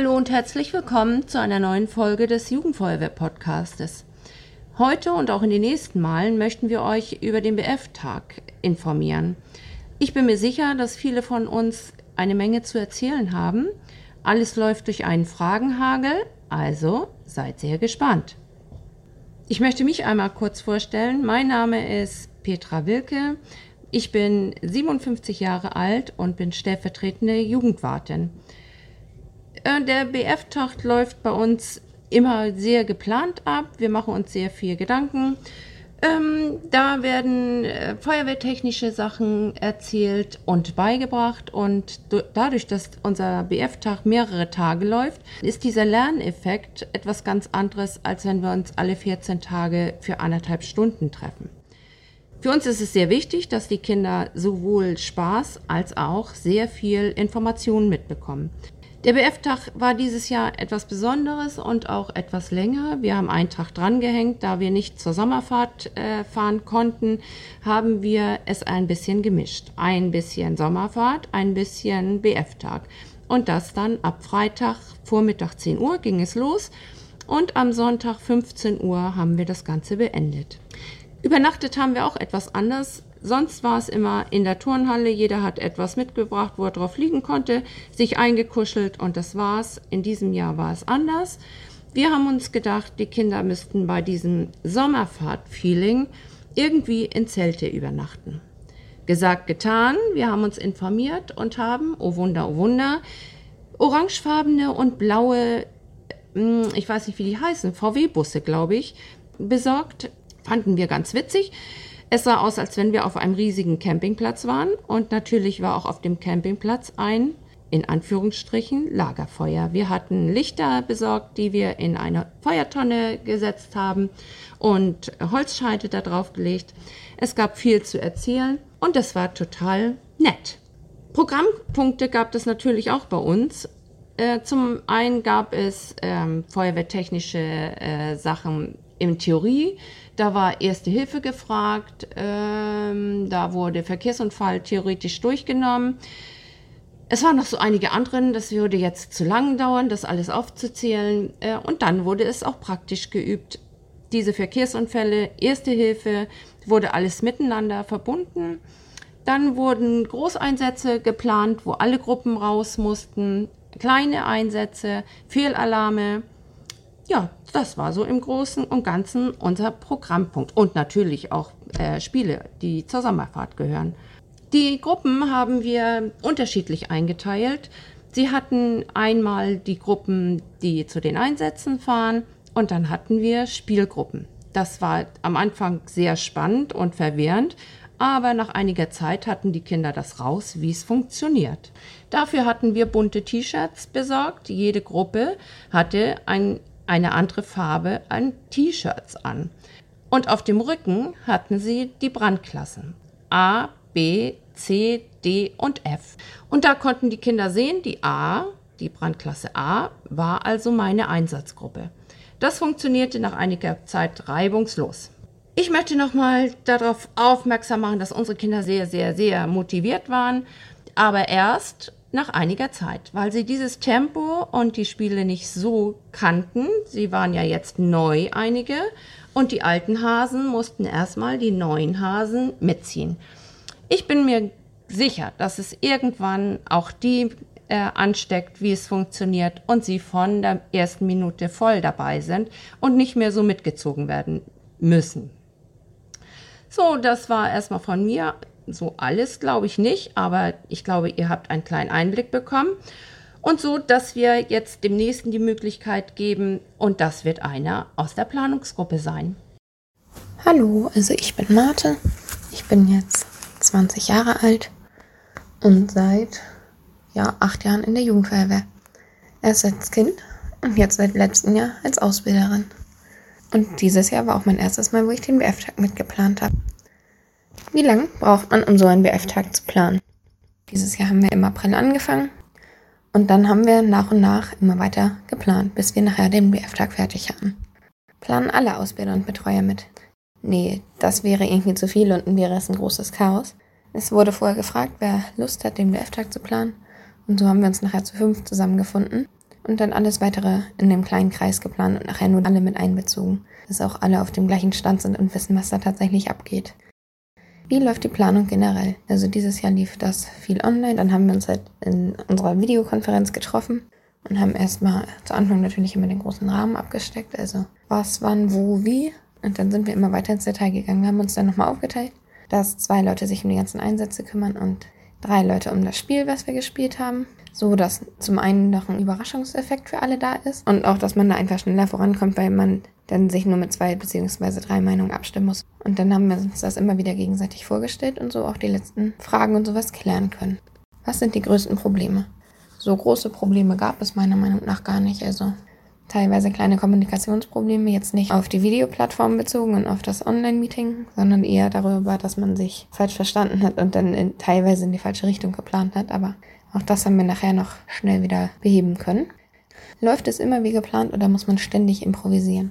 Hallo und herzlich willkommen zu einer neuen Folge des Jugendfeuerwehr-Podcastes. Heute und auch in den nächsten Malen möchten wir euch über den BF-Tag informieren. Ich bin mir sicher, dass viele von uns eine Menge zu erzählen haben. Alles läuft durch einen Fragenhagel, also seid sehr gespannt. Ich möchte mich einmal kurz vorstellen. Mein Name ist Petra Wilke. Ich bin 57 Jahre alt und bin stellvertretende Jugendwartin. Äh, der BF-Tag läuft bei uns immer sehr geplant ab. Wir machen uns sehr viel Gedanken. Ähm, da werden äh, feuerwehrtechnische Sachen erzählt und beigebracht. Und dadurch, dass unser BF-Tag mehrere Tage läuft, ist dieser Lerneffekt etwas ganz anderes, als wenn wir uns alle 14 Tage für anderthalb Stunden treffen. Für uns ist es sehr wichtig, dass die Kinder sowohl Spaß als auch sehr viel Informationen mitbekommen. Der BF-Tag war dieses Jahr etwas Besonderes und auch etwas länger. Wir haben einen Tag drangehängt, da wir nicht zur Sommerfahrt äh, fahren konnten, haben wir es ein bisschen gemischt. Ein bisschen Sommerfahrt, ein bisschen BF-Tag. Und das dann ab Freitag Vormittag 10 Uhr ging es los und am Sonntag 15 Uhr haben wir das Ganze beendet. Übernachtet haben wir auch etwas anders. Sonst war es immer in der Turnhalle, jeder hat etwas mitgebracht, wo er drauf liegen konnte, sich eingekuschelt und das war's. In diesem Jahr war es anders. Wir haben uns gedacht, die Kinder müssten bei diesem Sommerfahrt-Feeling irgendwie in Zelte übernachten. Gesagt, getan, wir haben uns informiert und haben, oh Wunder, oh Wunder, orangefarbene und blaue, hm, ich weiß nicht, wie die heißen, VW-Busse, glaube ich, besorgt. Fanden wir ganz witzig. Es sah aus, als wenn wir auf einem riesigen Campingplatz waren und natürlich war auch auf dem Campingplatz ein, in Anführungsstrichen, Lagerfeuer. Wir hatten Lichter besorgt, die wir in eine Feuertonne gesetzt haben und Holzscheite da drauf gelegt. Es gab viel zu erzählen und es war total nett. Programmpunkte gab es natürlich auch bei uns. Äh, zum einen gab es ähm, feuerwehrtechnische äh, Sachen in Theorie. Da war Erste Hilfe gefragt, ähm, da wurde Verkehrsunfall theoretisch durchgenommen. Es waren noch so einige anderen, das würde jetzt zu lang dauern, das alles aufzuzählen. Äh, und dann wurde es auch praktisch geübt. Diese Verkehrsunfälle, Erste Hilfe, wurde alles miteinander verbunden. Dann wurden Großeinsätze geplant, wo alle Gruppen raus mussten, kleine Einsätze, Fehlalarme, ja, das war so im Großen und Ganzen unser Programmpunkt. Und natürlich auch äh, Spiele, die zur Sommerfahrt gehören. Die Gruppen haben wir unterschiedlich eingeteilt. Sie hatten einmal die Gruppen, die zu den Einsätzen fahren, und dann hatten wir Spielgruppen. Das war am Anfang sehr spannend und verwirrend, aber nach einiger Zeit hatten die Kinder das raus, wie es funktioniert. Dafür hatten wir bunte T-Shirts besorgt. Jede Gruppe hatte ein eine andere Farbe an T-Shirts an. Und auf dem Rücken hatten sie die Brandklassen A, B, C, D und F. Und da konnten die Kinder sehen, die A, die Brandklasse A, war also meine Einsatzgruppe. Das funktionierte nach einiger Zeit reibungslos. Ich möchte nochmal darauf aufmerksam machen, dass unsere Kinder sehr, sehr, sehr motiviert waren, aber erst nach einiger Zeit, weil sie dieses Tempo und die Spiele nicht so kannten. Sie waren ja jetzt neu einige und die alten Hasen mussten erstmal die neuen Hasen mitziehen. Ich bin mir sicher, dass es irgendwann auch die äh, ansteckt, wie es funktioniert und sie von der ersten Minute voll dabei sind und nicht mehr so mitgezogen werden müssen. So, das war erstmal von mir so alles glaube ich nicht, aber ich glaube, ihr habt einen kleinen Einblick bekommen. Und so, dass wir jetzt dem nächsten die Möglichkeit geben, und das wird einer aus der Planungsgruppe sein. Hallo, also ich bin Marte. Ich bin jetzt 20 Jahre alt und seit ja, acht Jahren in der Jugendfeuerwehr. Erst als Kind und jetzt seit letztem Jahr als Ausbilderin. Und dieses Jahr war auch mein erstes Mal, wo ich den BF-Tag mitgeplant habe. Wie lange braucht man, um so einen BF-Tag zu planen? Dieses Jahr haben wir im April angefangen und dann haben wir nach und nach immer weiter geplant, bis wir nachher den BF-Tag fertig hatten. Planen alle Ausbilder und Betreuer mit? Nee, das wäre irgendwie zu viel und wäre es ein großes Chaos. Es wurde vorher gefragt, wer Lust hat, den BF-Tag zu planen. Und so haben wir uns nachher zu fünf zusammengefunden und dann alles weitere in dem kleinen Kreis geplant und nachher nur alle mit einbezogen, dass auch alle auf dem gleichen Stand sind und wissen, was da tatsächlich abgeht. Wie läuft die Planung generell? Also dieses Jahr lief das viel online, dann haben wir uns halt in unserer Videokonferenz getroffen und haben erstmal zu Anfang natürlich immer den großen Rahmen abgesteckt, also was, wann, wo, wie. Und dann sind wir immer weiter ins Detail gegangen. Haben uns dann nochmal aufgeteilt, dass zwei Leute sich um die ganzen Einsätze kümmern und drei Leute um das Spiel, was wir gespielt haben. So dass zum einen noch ein Überraschungseffekt für alle da ist und auch, dass man da einfach schneller vorankommt, weil man dann sich nur mit zwei beziehungsweise drei Meinungen abstimmen muss. Und dann haben wir uns das immer wieder gegenseitig vorgestellt und so auch die letzten Fragen und sowas klären können. Was sind die größten Probleme? So große Probleme gab es meiner Meinung nach gar nicht. Also teilweise kleine Kommunikationsprobleme, jetzt nicht auf die Videoplattform bezogen und auf das Online-Meeting, sondern eher darüber, dass man sich falsch verstanden hat und dann in, teilweise in die falsche Richtung geplant hat. Aber auch das haben wir nachher noch schnell wieder beheben können. Läuft es immer wie geplant oder muss man ständig improvisieren?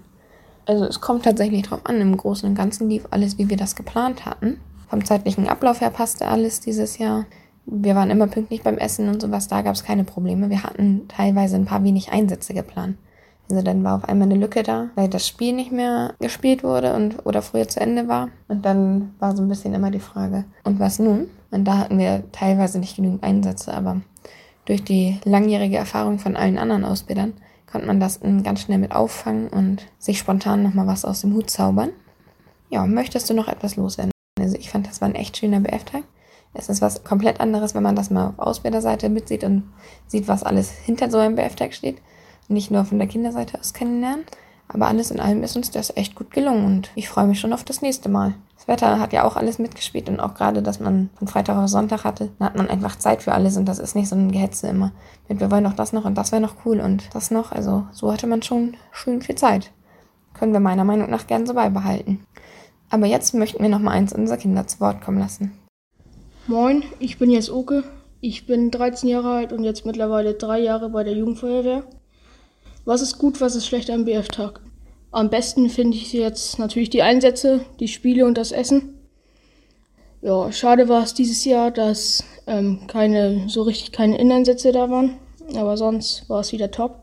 Also es kommt tatsächlich drauf an. Im Großen und Ganzen lief alles, wie wir das geplant hatten. Vom zeitlichen Ablauf her passte alles dieses Jahr. Wir waren immer pünktlich beim Essen und sowas, da gab es keine Probleme. Wir hatten teilweise ein paar wenig Einsätze geplant. Also dann war auf einmal eine Lücke da, weil das Spiel nicht mehr gespielt wurde und oder früher zu Ende war. Und dann war so ein bisschen immer die Frage, und was nun? Und da hatten wir teilweise nicht genügend Einsätze, aber durch die langjährige Erfahrung von allen anderen Ausbildern konnte man das ganz schnell mit auffangen und sich spontan nochmal was aus dem Hut zaubern. Ja, möchtest du noch etwas loswerden? Also ich fand, das war ein echt schöner BF-Tag. Es ist was komplett anderes, wenn man das mal auf Ausbilderseite mitsieht und sieht, was alles hinter so einem BF-Tag steht nicht nur von der Kinderseite aus kennenlernen. Aber alles in allem ist uns das echt gut gelungen und ich freue mich schon auf das nächste Mal. Wetter hat ja auch alles mitgespielt und auch gerade, dass man von Freitag auf Sonntag hatte, da hat man einfach Zeit für alles und das ist nicht so ein Gehetze immer. Mit wir wollen noch das noch und das wäre noch cool und das noch. Also so hatte man schon schön viel Zeit. Können wir meiner Meinung nach gern so beibehalten. Aber jetzt möchten wir noch mal eins unserer Kinder zu Wort kommen lassen. Moin, ich bin jetzt Oke. Ich bin 13 Jahre alt und jetzt mittlerweile drei Jahre bei der Jugendfeuerwehr. Was ist gut, was ist schlecht am BF-Tag? Am besten finde ich jetzt natürlich die Einsätze, die Spiele und das Essen. Ja, schade war es dieses Jahr, dass ähm, keine, so richtig keine Inneneinsätze da waren. Aber sonst war es wieder top.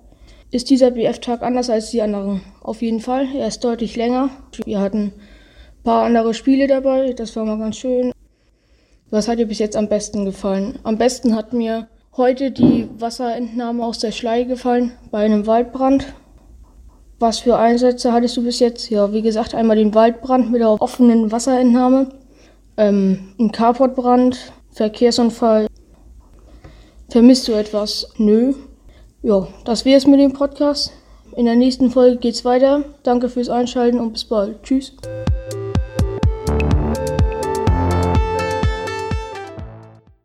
Ist dieser BF-Tag anders als die anderen? Auf jeden Fall. Er ist deutlich länger. Wir hatten ein paar andere Spiele dabei. Das war mal ganz schön. Was hat dir bis jetzt am besten gefallen? Am besten hat mir heute die Wasserentnahme aus der Schlei gefallen bei einem Waldbrand. Was für Einsätze hattest du bis jetzt? Ja, wie gesagt, einmal den Waldbrand mit der offenen Wasserentnahme, ähm, ein Carportbrand, Verkehrsunfall. Vermisst du etwas? Nö. Ja, das wäre es mit dem Podcast. In der nächsten Folge geht's weiter. Danke fürs Einschalten und bis bald. Tschüss.